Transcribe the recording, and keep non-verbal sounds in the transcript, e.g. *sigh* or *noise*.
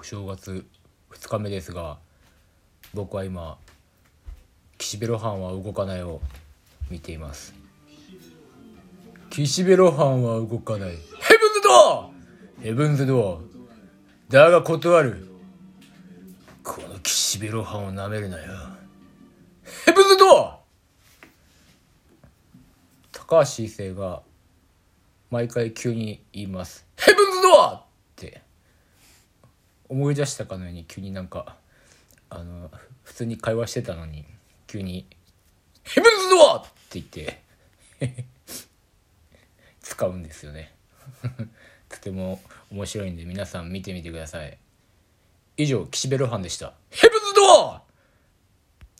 お正月2日目ですが僕は今岸辺露伴は動かないを見ています。岸辺露伴は動かない。ヘブンズドア!ヘブンズドア。だが断る。この岸辺露伴をなめるなよ。ヘブンズドア!高橋一生が毎回急に言います「ヘブンズドア!」思い出したかのように急になんかあの普通に会話してたのに急に「ヘブンズドア!」って言って *laughs* 使うんですよね。*laughs* とても面白いんで皆さん見てみてください。以上岸辺露伴でしたヘブンズドア!